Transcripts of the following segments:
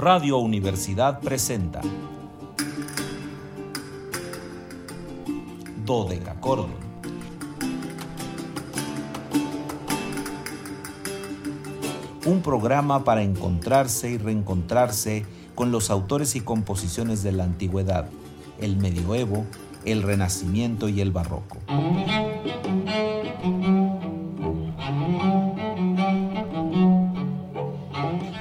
Radio Universidad presenta Dodecacorde. Un programa para encontrarse y reencontrarse con los autores y composiciones de la antigüedad, el medioevo, el renacimiento y el barroco.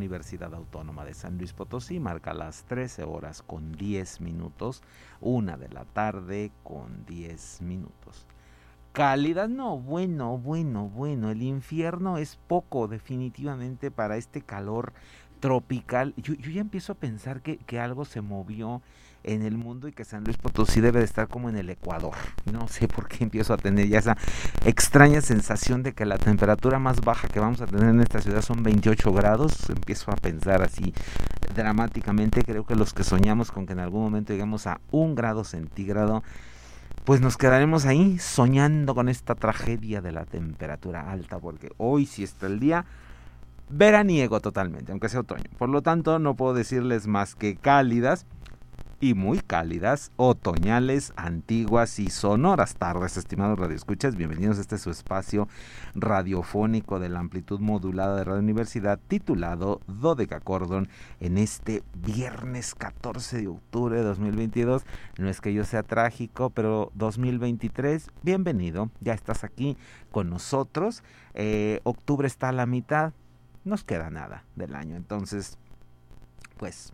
Universidad Autónoma de San Luis Potosí marca las 13 horas con 10 minutos, una de la tarde con 10 minutos. Cálida, no, bueno, bueno, bueno, el infierno es poco definitivamente para este calor tropical. Yo, ya empiezo a pensar que, que algo se movió en el mundo y que San Luis Potosí debe de estar como en el Ecuador. No sé por qué empiezo a tener ya esa extraña sensación de que la temperatura más baja que vamos a tener en esta ciudad son 28 grados. Empiezo a pensar así dramáticamente. Creo que los que soñamos con que en algún momento lleguemos a un grado centígrado, pues nos quedaremos ahí soñando con esta tragedia de la temperatura alta, porque hoy sí está el día veraniego totalmente, aunque sea otoño. Por lo tanto, no puedo decirles más que cálidas y muy cálidas, otoñales, antiguas y sonoras tardes, estimados radioescuchas. Bienvenidos a este su espacio radiofónico de la amplitud modulada de Radio Universidad titulado Dodeca Cordon en este viernes 14 de octubre de 2022. No es que yo sea trágico, pero 2023, bienvenido, ya estás aquí con nosotros. Eh, octubre está a la mitad, nos queda nada del año, entonces, pues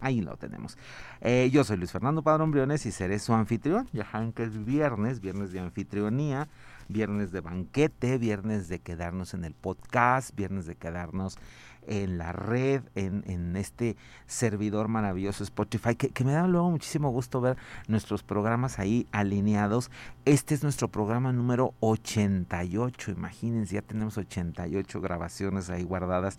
Ahí lo tenemos. Eh, yo soy Luis Fernando Padrón Briones y seré su anfitrión. Ya saben que es viernes, viernes de anfitrionía, viernes de banquete, viernes de quedarnos en el podcast, viernes de quedarnos en la red, en, este servidor maravilloso Spotify, que, que, me da luego muchísimo gusto ver nuestros programas ahí alineados. Este es nuestro programa número 88, imagínense, ya tenemos 88 grabaciones ahí guardadas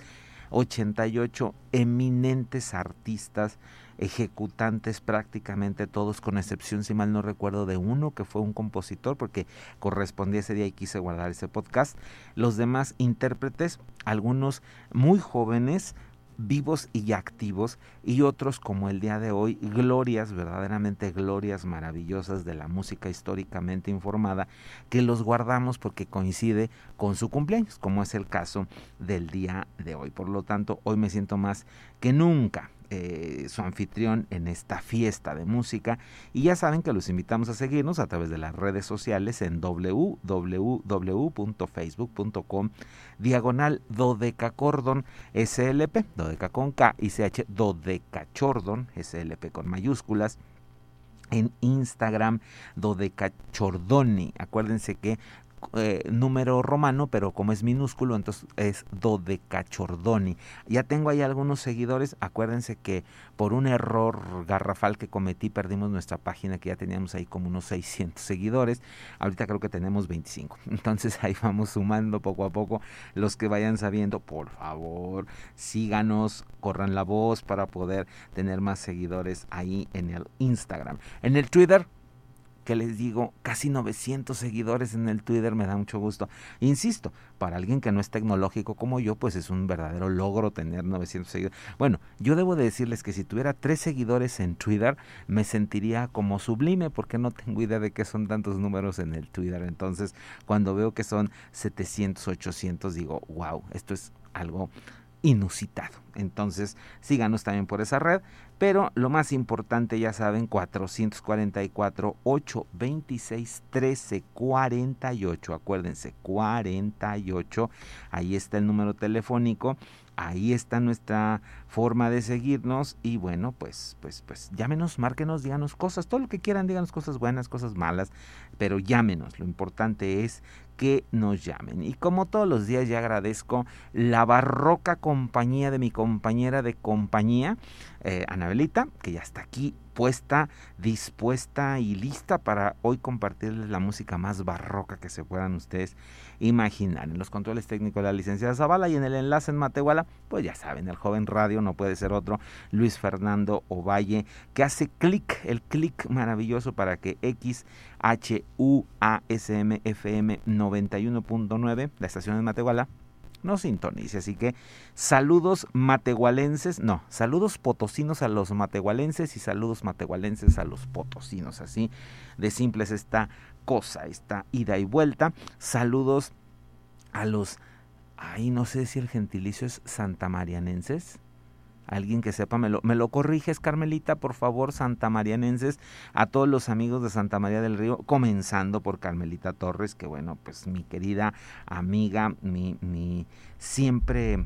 88 eminentes artistas, ejecutantes prácticamente todos, con excepción, si mal no recuerdo, de uno que fue un compositor, porque correspondía ese día y quise guardar ese podcast. Los demás intérpretes, algunos muy jóvenes, vivos y activos y otros como el día de hoy, glorias, verdaderamente glorias maravillosas de la música históricamente informada, que los guardamos porque coincide con su cumpleaños, como es el caso del día de hoy. Por lo tanto, hoy me siento más que nunca eh, su anfitrión en esta fiesta de música. Y ya saben que los invitamos a seguirnos a través de las redes sociales en www.facebook.com diagonal dodecacordon slp, dodeca con K y ch dodecachordon slp con mayúsculas en Instagram dodecachordoni. Acuérdense que eh, número romano, pero como es minúsculo, entonces es Dodecachordoni. Ya tengo ahí algunos seguidores. Acuérdense que por un error garrafal que cometí, perdimos nuestra página, que ya teníamos ahí como unos 600 seguidores. Ahorita creo que tenemos 25. Entonces ahí vamos sumando poco a poco. Los que vayan sabiendo, por favor, síganos, corran la voz para poder tener más seguidores ahí en el Instagram. En el Twitter, que les digo, casi 900 seguidores en el Twitter, me da mucho gusto. Insisto, para alguien que no es tecnológico como yo, pues es un verdadero logro tener 900 seguidores. Bueno, yo debo decirles que si tuviera tres seguidores en Twitter, me sentiría como sublime, porque no tengo idea de qué son tantos números en el Twitter. Entonces, cuando veo que son 700, 800, digo, wow, esto es algo inusitado. Entonces, síganos también por esa red. Pero lo más importante, ya saben, 444 826 1348. Acuérdense, 48. Ahí está el número telefónico. Ahí está nuestra forma de seguirnos y bueno, pues pues pues llámenos, márquenos, díganos cosas, todo lo que quieran, díganos cosas buenas, cosas malas, pero llámenos. Lo importante es que nos llamen. Y como todos los días ya agradezco la barroca compañía de mi compañera de compañía, eh, Anabelita, que ya está aquí puesta, dispuesta y lista para hoy compartirles la música más barroca que se puedan ustedes imaginar. En los controles técnicos de la licenciada Zavala y en el enlace en Matehuala, pues ya saben, el joven radio no puede ser otro, Luis Fernando Ovalle, que hace clic, el clic maravilloso para que XHUASMFM 91.9, la estación de Matehuala, no sintonice. Así que saludos matehualenses, no, saludos potosinos a los matehualenses y saludos matehualenses a los potosinos. Así de simple es esta cosa, esta ida y vuelta. Saludos a los, ahí no sé si el gentilicio es santamarianenses alguien que sepa, me lo, me lo corriges, Carmelita, por favor, Santa Marianenses, a todos los amigos de Santa María del Río, comenzando por Carmelita Torres, que bueno, pues mi querida amiga, mi, mi siempre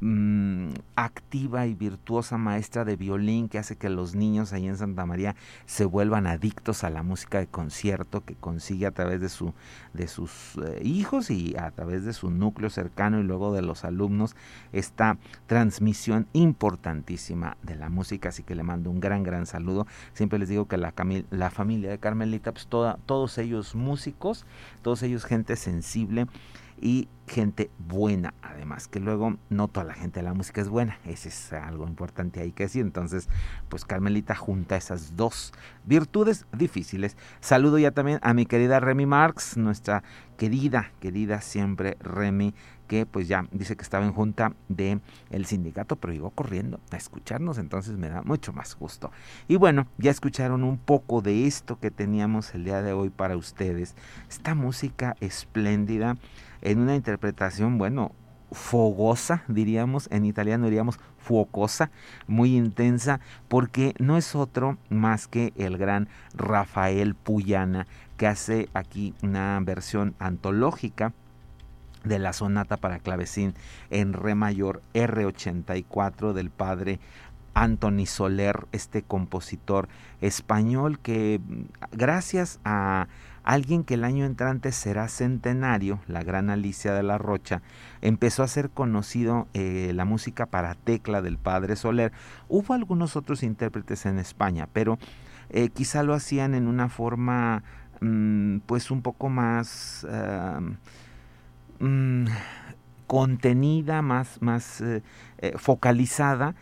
Mm, activa y virtuosa maestra de violín que hace que los niños ahí en Santa María se vuelvan adictos a la música de concierto que consigue a través de su de sus eh, hijos y a través de su núcleo cercano y luego de los alumnos esta transmisión importantísima de la música. Así que le mando un gran gran saludo. Siempre les digo que la, familia de Carmelita pues toda, todos ellos músicos todos ellos gente sensible y gente buena además, que luego no toda la gente de la música es buena, ese es algo importante ahí que decir, entonces pues Carmelita junta esas dos virtudes difíciles. Saludo ya también a mi querida Remy Marx, nuestra querida, querida siempre Remy, que pues ya dice que estaba en junta de el sindicato, pero llegó corriendo a escucharnos, entonces me da mucho más gusto. Y bueno, ya escucharon un poco de esto que teníamos el día de hoy para ustedes, esta música espléndida en una interpretación, bueno, fogosa, diríamos, en italiano diríamos fuocosa, muy intensa, porque no es otro más que el gran Rafael Puyana, que hace aquí una versión antológica de la sonata para clavecín en re mayor R84 del padre Anthony Soler, este compositor español que gracias a alguien que el año entrante será centenario, la gran Alicia de la Rocha, empezó a ser conocido eh, la música para tecla del padre Soler. Hubo algunos otros intérpretes en España, pero eh, quizá lo hacían en una forma mm, pues un poco más... Mm, contenida, más, más eh, focalizada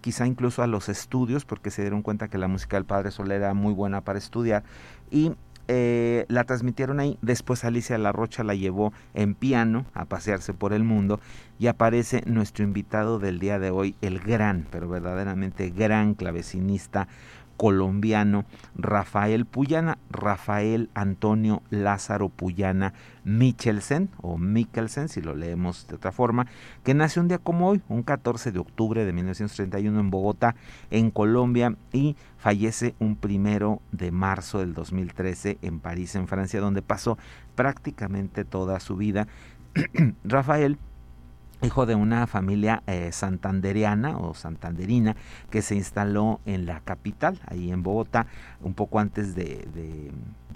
quizá incluso a los estudios, porque se dieron cuenta que la música del Padre Soler era muy buena para estudiar, y eh, la transmitieron ahí. Después Alicia La Rocha la llevó en piano a pasearse por el mundo y aparece nuestro invitado del día de hoy, el gran, pero verdaderamente gran clavecinista colombiano Rafael Puyana, Rafael Antonio Lázaro Puyana Michelsen, o Mikkelsen, si lo leemos de otra forma, que nació un día como hoy, un 14 de octubre de 1931 en Bogotá, en Colombia, y fallece un primero de marzo del 2013 en París, en Francia, donde pasó prácticamente toda su vida. Rafael hijo de una familia eh, santanderiana o santanderina que se instaló en la capital, ahí en Bogotá, un poco antes de,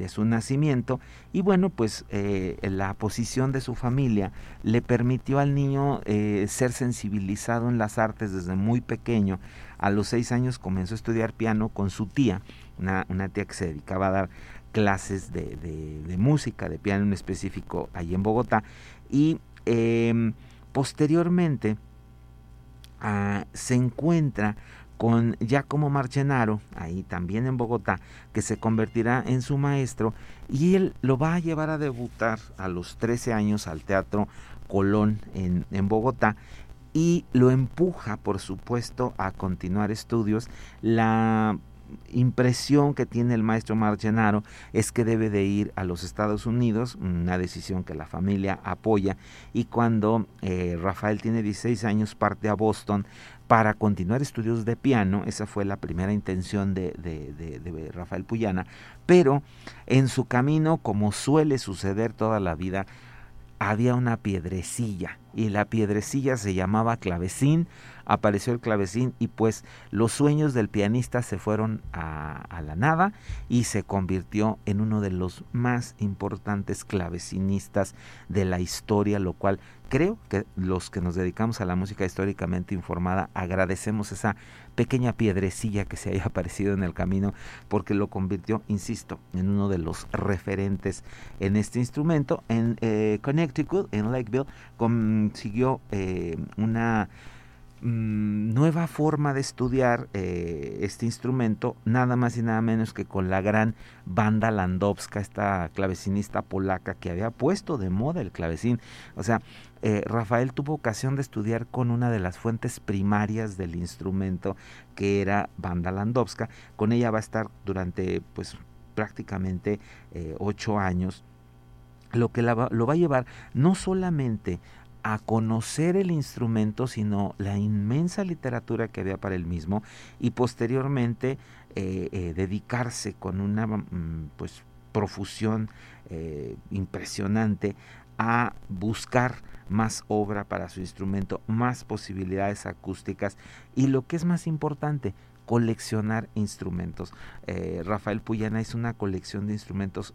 su nacimiento. Y bueno, pues eh, la posición de su familia le permitió al niño eh, ser sensibilizado en las artes desde muy pequeño. A los seis años comenzó a estudiar piano con su tía, una, una tía que se dedicaba a dar clases de, de, música, de piano en específico, ahí en Bogotá. Y em, Posteriormente ah, se encuentra con Giacomo Marchenaro, ahí también en Bogotá, que se convertirá en su maestro y él lo va a llevar a debutar a los 13 años al Teatro Colón en, en Bogotá y lo empuja, por supuesto, a continuar estudios. La impresión que tiene el maestro Margenaro es que debe de ir a los Estados Unidos, una decisión que la familia apoya, y cuando eh, Rafael tiene 16 años parte a Boston para continuar estudios de piano, esa fue la primera intención de, de Rafael Puyana, pero en su camino, como suele suceder toda la vida, había una piedrecilla y la piedrecilla se llamaba clavecín apareció el clavecín y pues los sueños del pianista se fueron a, la nada y se convirtió en uno de los más importantes clavecinistas de la historia, lo cual creo que los que nos dedicamos a la música históricamente informada agradecemos esa pequeña piedrecilla que se haya aparecido en el camino porque lo convirtió, insisto, en uno de los referentes en este instrumento. En eh, Connecticut, en Lakeville, consiguió eh, una Mm, nueva forma de estudiar eh, este instrumento, nada más y nada menos que con la gran banda Landowska, esta clavecinista polaca que había puesto de moda el clavecín. O sea, eh, Rafael tuvo ocasión de estudiar con una de las fuentes primarias del instrumento, que era banda Landowska. Con ella va a estar durante, pues, prácticamente ocho años lo que lo va a llevar no solamente a conocer el instrumento, sino la inmensa literatura que había para el mismo y posteriormente eh, eh, dedicarse con una mm, pues, profusión eh, impresionante a buscar más obra para su instrumento, más posibilidades acústicas y lo que es más importante, coleccionar instrumentos. Rafael Puyana es una colección de instrumentos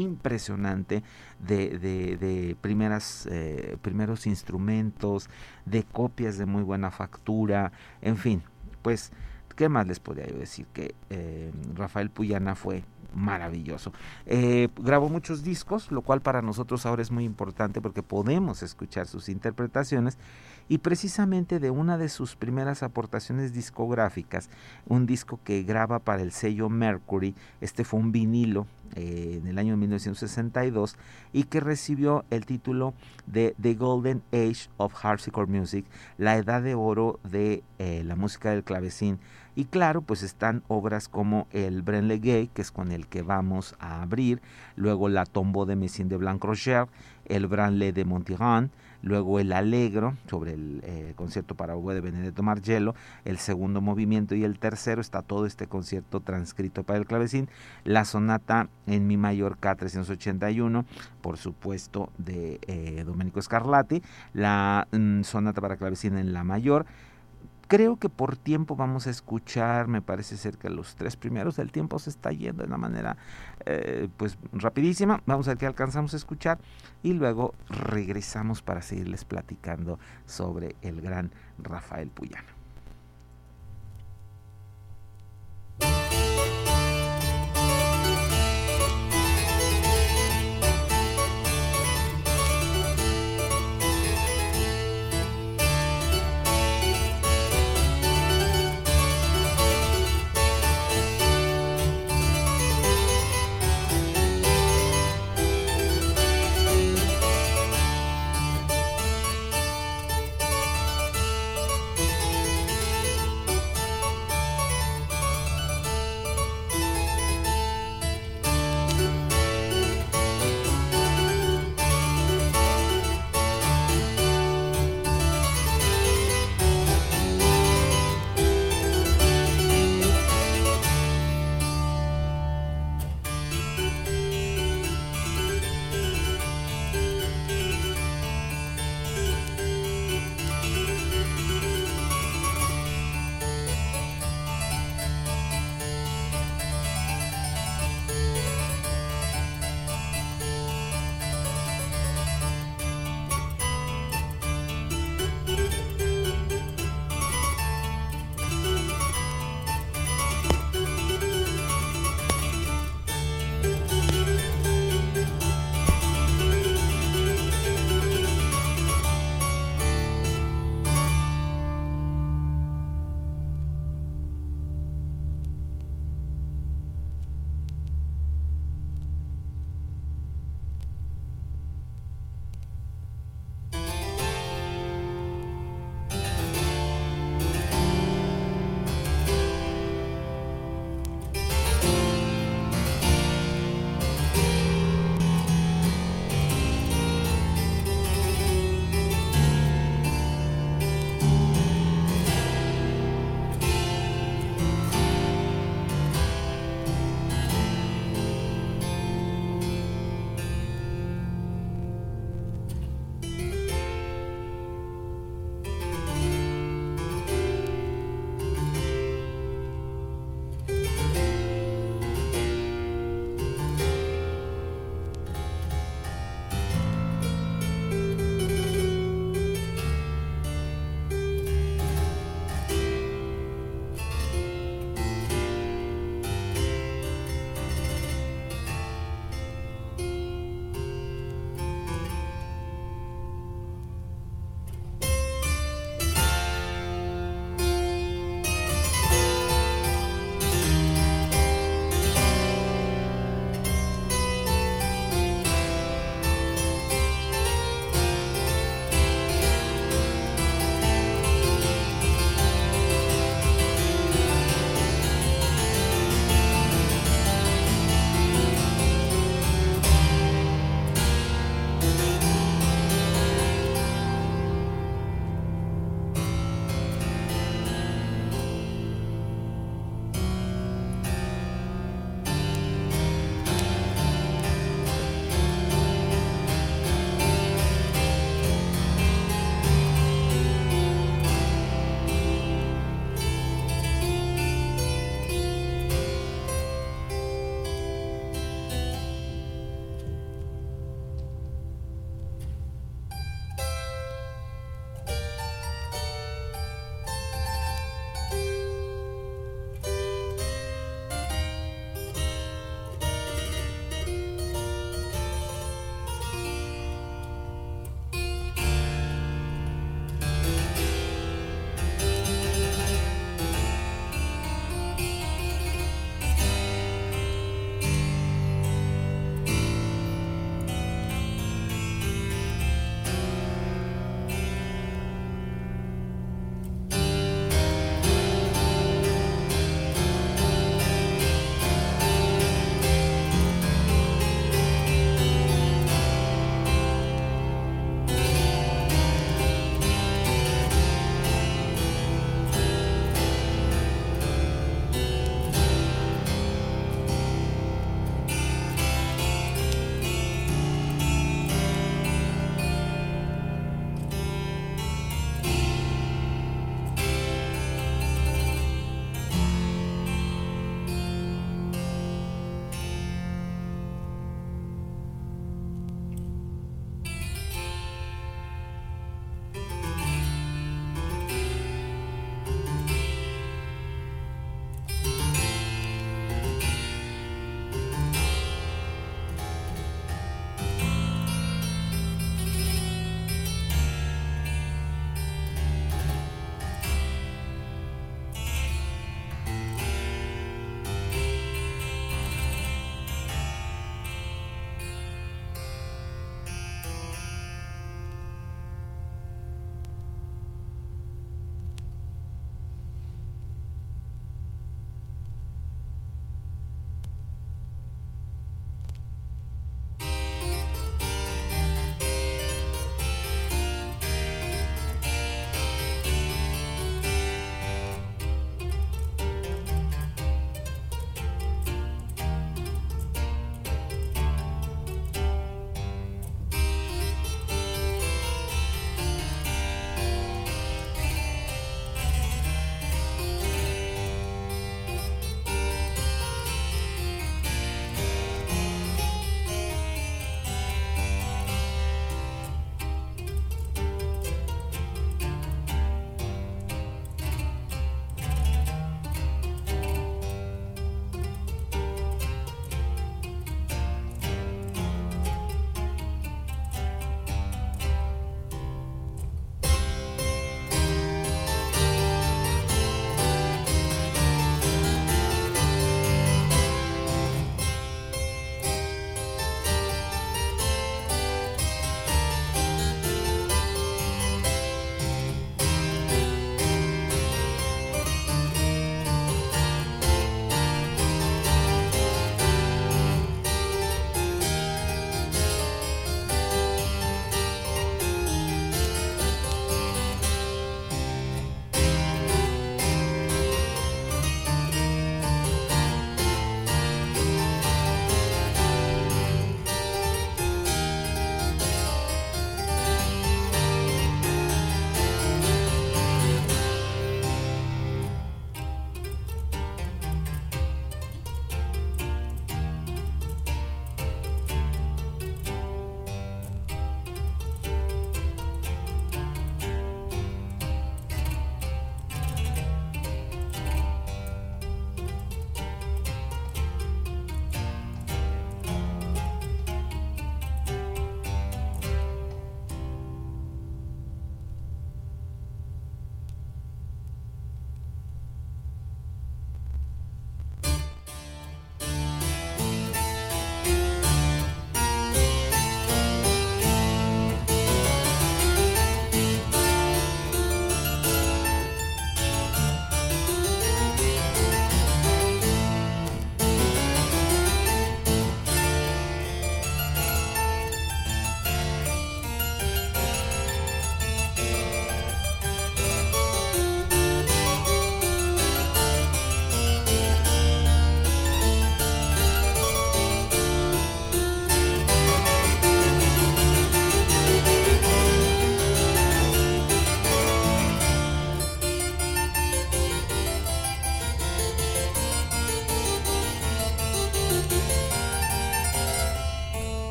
impresionante de, de, primeras, eh, primeros instrumentos, de copias de muy buena factura, en fin, pues, ¿qué más les podría yo decir? Que eh, Rafael Puyana fue maravilloso. Eh, grabó muchos discos, lo cual para nosotros ahora es muy importante porque podemos escuchar sus interpretaciones y precisamente de una de sus primeras aportaciones discográficas, un disco que graba para el sello Mercury, este fue un vinilo eh, en el año 1962 y que recibió el título de The Golden Age of Harpsichord Music, la edad de oro de eh, la música del clavecín. Y claro, pues están obras como el Brenle Gay, que es con el que vamos a abrir, luego la Tombeau de Messine de Blanc Roger, el Branle de Montigan, luego el Alegro sobre el eh, concierto para oboe de Benedetto Margello, el segundo movimiento y el tercero está todo este concierto transcrito para el clavecín, la sonata en mi mayor K381, por supuesto de eh, Domenico Scarlatti, la mm, sonata para clavecín en la mayor, Creo que por tiempo vamos a escuchar, me parece ser que los tres primeros, el tiempo se está yendo de una manera eh, pues rapidísima. Vamos a ver qué alcanzamos a escuchar y luego regresamos para seguirles platicando sobre el gran Rafael Puyano.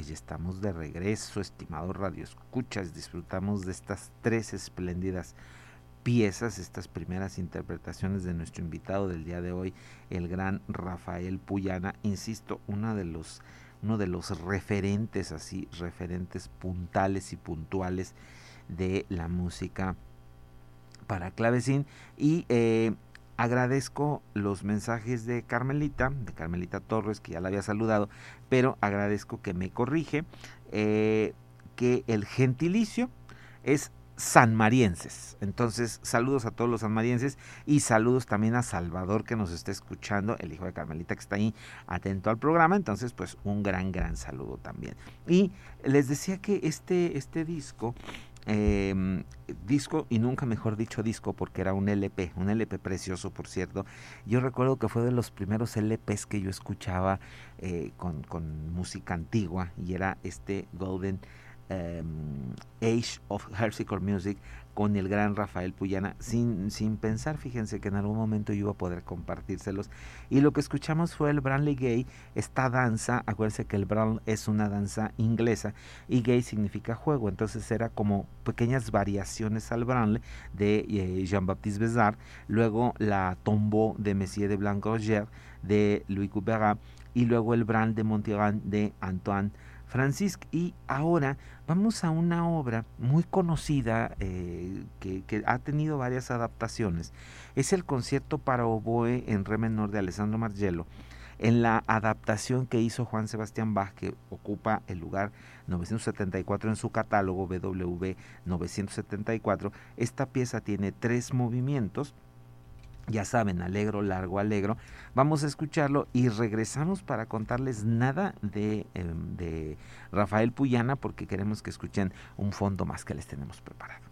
Pues ya estamos de regreso, estimados radioescuchas. Disfrutamos de estas tres espléndidas piezas, estas primeras interpretaciones de nuestro invitado del día de hoy, el gran Rafael Puyana. Insisto, uno de los, uno de los referentes así, referentes puntales y puntuales de la música para clavecín. Y eh, agradezco los mensajes de Carmelita, de Carmelita Torres, que ya la había saludado, pero agradezco que me corrige eh, que el gentilicio es sanmarienses. Entonces, saludos a todos los sanmarienses y saludos también a Salvador que nos está escuchando, el hijo de Carmelita que está ahí atento al programa. Entonces, pues un gran, gran saludo también. Y les decía que este, este disco, em, disco y nunca mejor dicho disco porque era un LP, un LP precioso por cierto. Yo recuerdo que fue de los primeros LPs que yo escuchaba eh, con, música antigua y era este Golden Em, Age of Harpsichord Music con el gran Rafael Puyana, sin, sin pensar, fíjense que en algún momento yo iba a poder compartírselos. Y lo que escuchamos fue el Branley Gay, esta danza, acuérdense que el Branley es una danza inglesa y gay significa juego, entonces era como pequeñas variaciones al Branley de eh, Jean-Baptiste Bézard, luego la Tombeau de Messier de Blanc-Roger de Louis Couperin y luego el Brand de Montigan de Antoine Francisque. Y ahora vamos a una obra muy conocida eh, que, ha tenido varias adaptaciones. Es el concierto para oboe en re menor de Alessandro Margello. En la adaptación que hizo Juan Sebastián Bach, que ocupa el lugar 974 en su catálogo BW 974, esta pieza tiene tres movimientos ya saben, alegro, largo, alegro. Vamos a escucharlo y regresamos para contarles nada de, em, Rafael Puyana porque queremos que escuchen un fondo más que les tenemos preparado.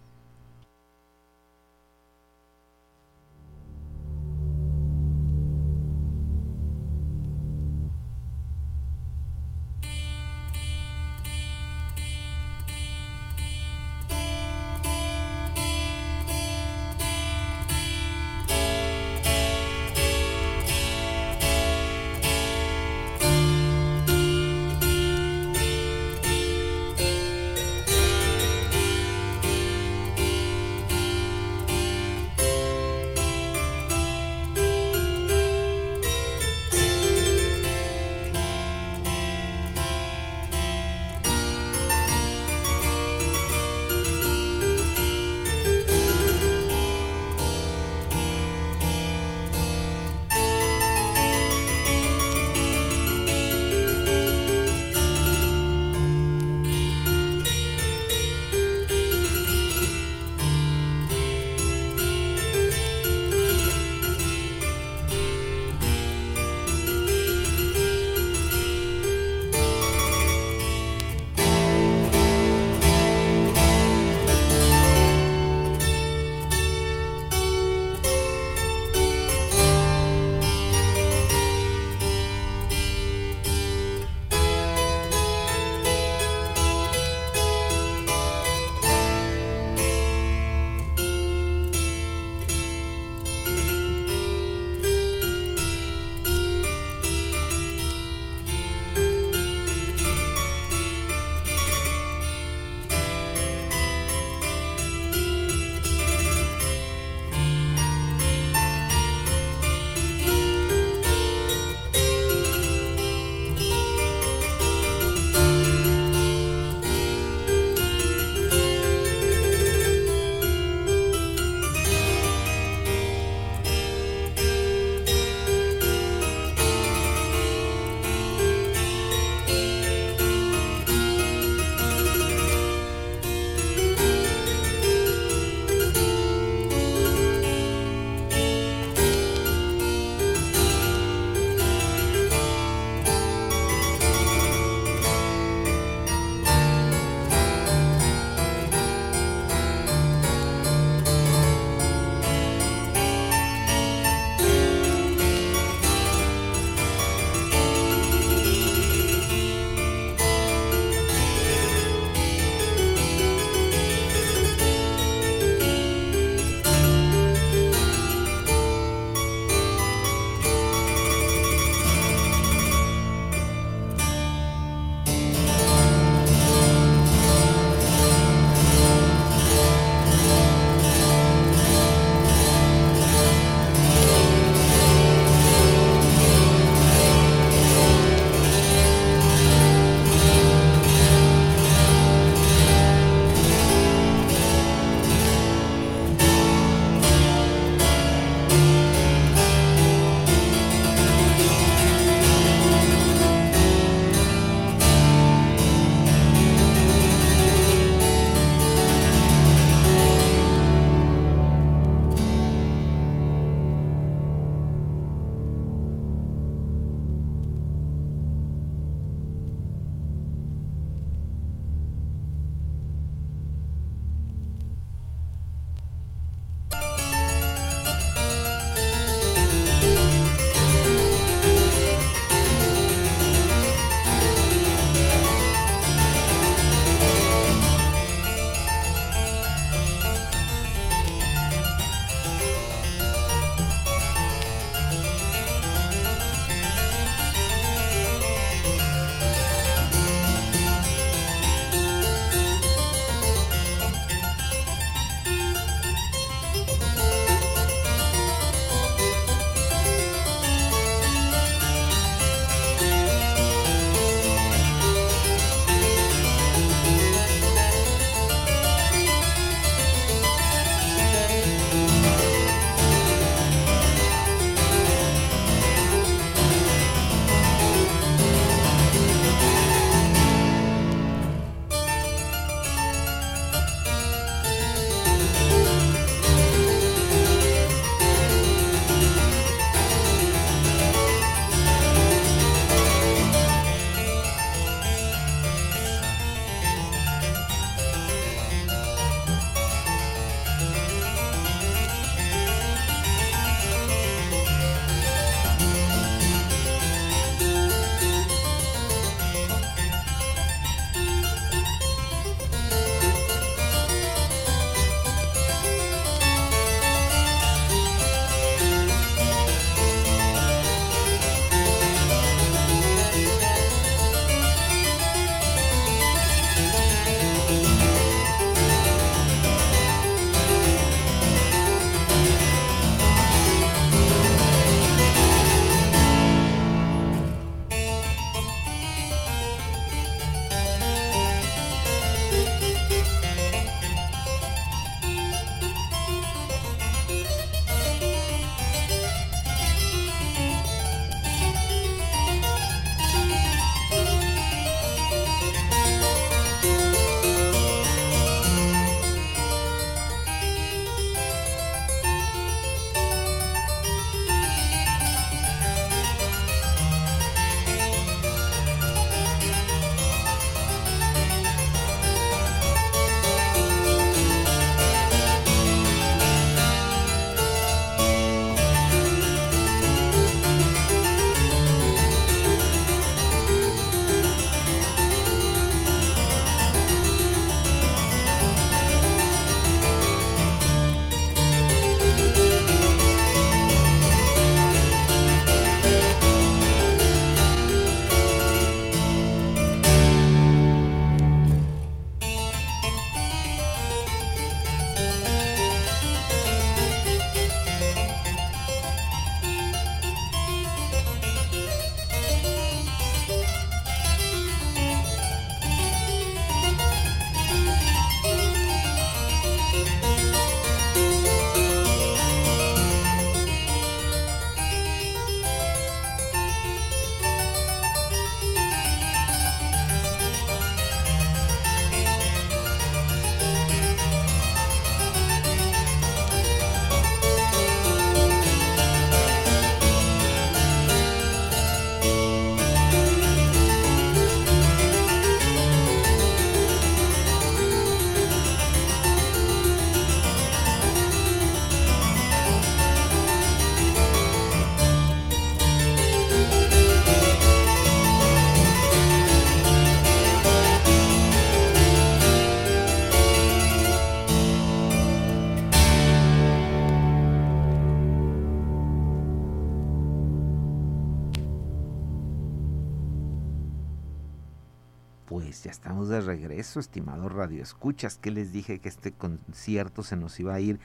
De regreso, estimados radioescuchas, que les dije que este concierto se nos iba a ir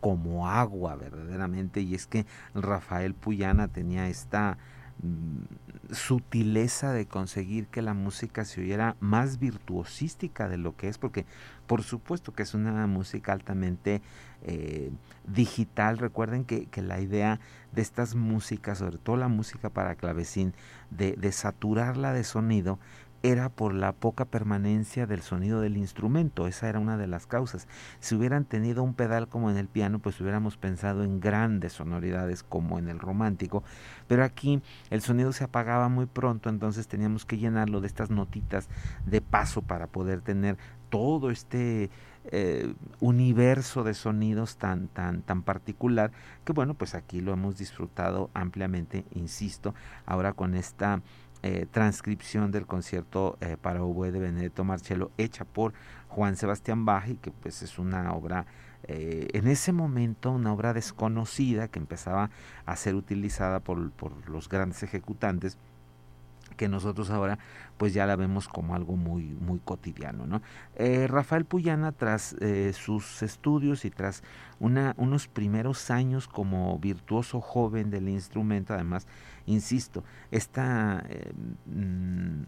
como agua verdaderamente y es que Rafael Puyana tenía esta mm, sutileza de conseguir que la música se oyera más virtuosística de lo que es, porque por supuesto que es una música altamente eh, digital. Recuerden que, que, la idea de estas músicas, sobre todo la música para clavecín, de, de saturarla de sonido, era por la poca permanencia del sonido del instrumento, esa era una de las causas. Si hubieran tenido un pedal como en el piano, pues hubiéramos pensado en grandes sonoridades como en el romántico, pero aquí el sonido se apagaba muy pronto, entonces teníamos que llenarlo de estas notitas de paso para poder tener todo este eh, universo de sonidos tan, tan, tan particular que bueno, pues aquí lo hemos disfrutado ampliamente, insisto, ahora con esta eh, transcripción del concierto eh, para oboe de Benedetto Marcello hecha por Juan Sebastián Bach y que pues es una obra eh, en ese momento una obra desconocida que empezaba a ser utilizada por, por los grandes ejecutantes que nosotros ahora pues ya la vemos como algo muy muy cotidiano ¿no? Eh, Rafael Puyana tras eh, sus estudios y tras una, unos primeros años como virtuoso joven del instrumento además insisto esta eh, mm,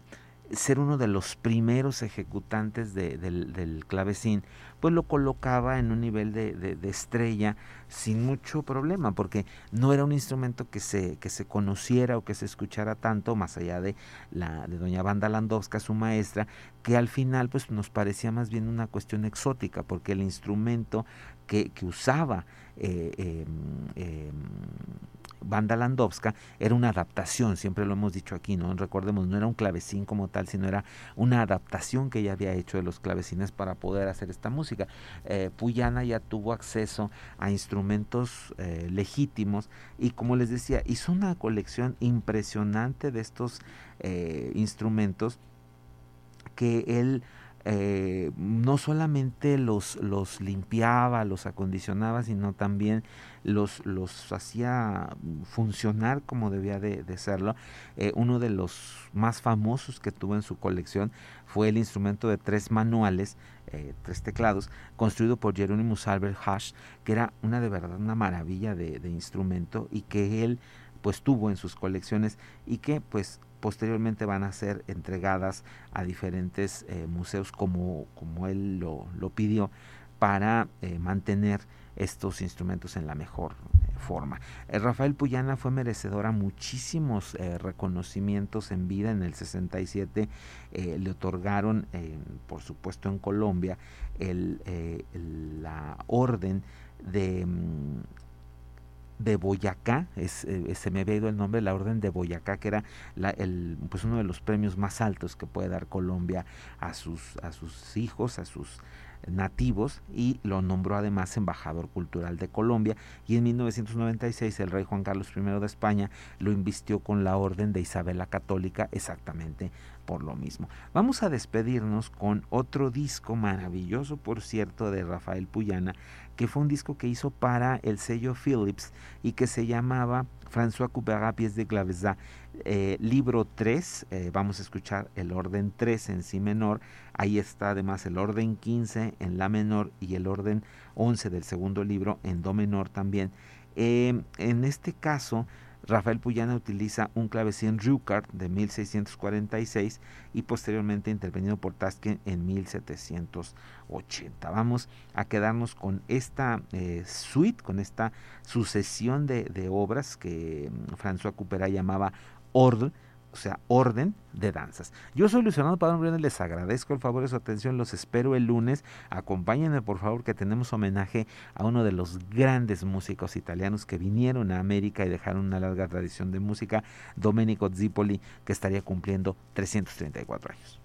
ser uno de los primeros ejecutantes de, del, del, clavecín, pues lo colocaba en un nivel de, estrella sin mucho problema, porque no era un instrumento que se, que se conociera o que se escuchara tanto, más allá de la de doña Banda Landowska, su maestra, que al final pues nos parecía más bien una cuestión exótica, porque el instrumento que, que usaba eh, eh, eh, Banda Landowska era una adaptación, siempre lo hemos dicho aquí, no recordemos, no era un clavecín como tal, sino era una adaptación que ella había hecho de los clavecines para poder hacer esta música. Eh, Puyana ya tuvo acceso a instrumentos eh, legítimos y como les decía, hizo una colección impresionante de estos eh, instrumentos que él eh, no solamente los, los limpiaba, los acondicionaba, sino también los, los hacía funcionar como debía de, serlo. Eh, uno de los más famosos que tuvo en su colección fue el instrumento de tres manuales, eh, tres teclados, construido por Jeronimus Albert Hash, que era una de verdad una maravilla de, de instrumento y que él pues tuvo en sus colecciones y que pues posteriormente van a ser entregadas a diferentes eh, museos como, como él lo, pidió para eh, mantener estos instrumentos en la mejor eh, forma. Rafael Puyana fue merecedor a muchísimos reconocimientos en vida. En el 67 le otorgaron, por supuesto en Colombia, el, la orden de mm, de Boyacá, es, eh, se me había ido el nombre, la Orden de Boyacá, que era la, el, pues uno de los premios más altos que puede dar Colombia a sus, a sus hijos, a sus nativos y lo nombró además embajador cultural de Colombia y en 1996 el rey Juan Carlos I de España lo invistió con la orden de Isabel la Católica exactamente por lo mismo. Vamos a despedirnos con otro disco maravilloso, por cierto, de Rafael Puyana, que fue un disco que hizo para el sello Philips y que se llamaba François Couperin Pies de Claveza, eh, libro 3, eh, vamos a escuchar el orden 3 en si menor, ahí está además el orden 15 en la menor y el orden 11 del segundo libro en do menor también. Eh, en este caso, Rafael Puyana utiliza un clavecín Rucard de 1646 y posteriormente intervenido por Tasken en 1780. Vamos a quedarnos con esta eh, suite, con esta sucesión de, obras que mm, François Couperin llamaba Ordre o sea, orden de danzas. Yo soy Fernando Padrón Briones, les agradezco el favor de su atención, los espero el lunes. Acompáñenme por favor que tenemos homenaje a uno de los grandes músicos italianos que vinieron a América y dejaron una larga tradición de música, Domenico Zipoli, que estaría cumpliendo 334 años.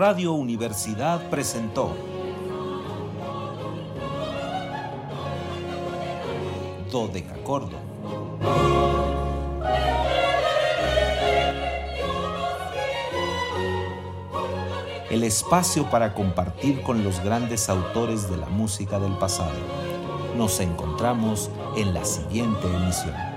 Radio Universidad presentó Dodecacordo. El espacio para compartir con los grandes autores de la música del pasado. Nos encontramos en la siguiente emisión.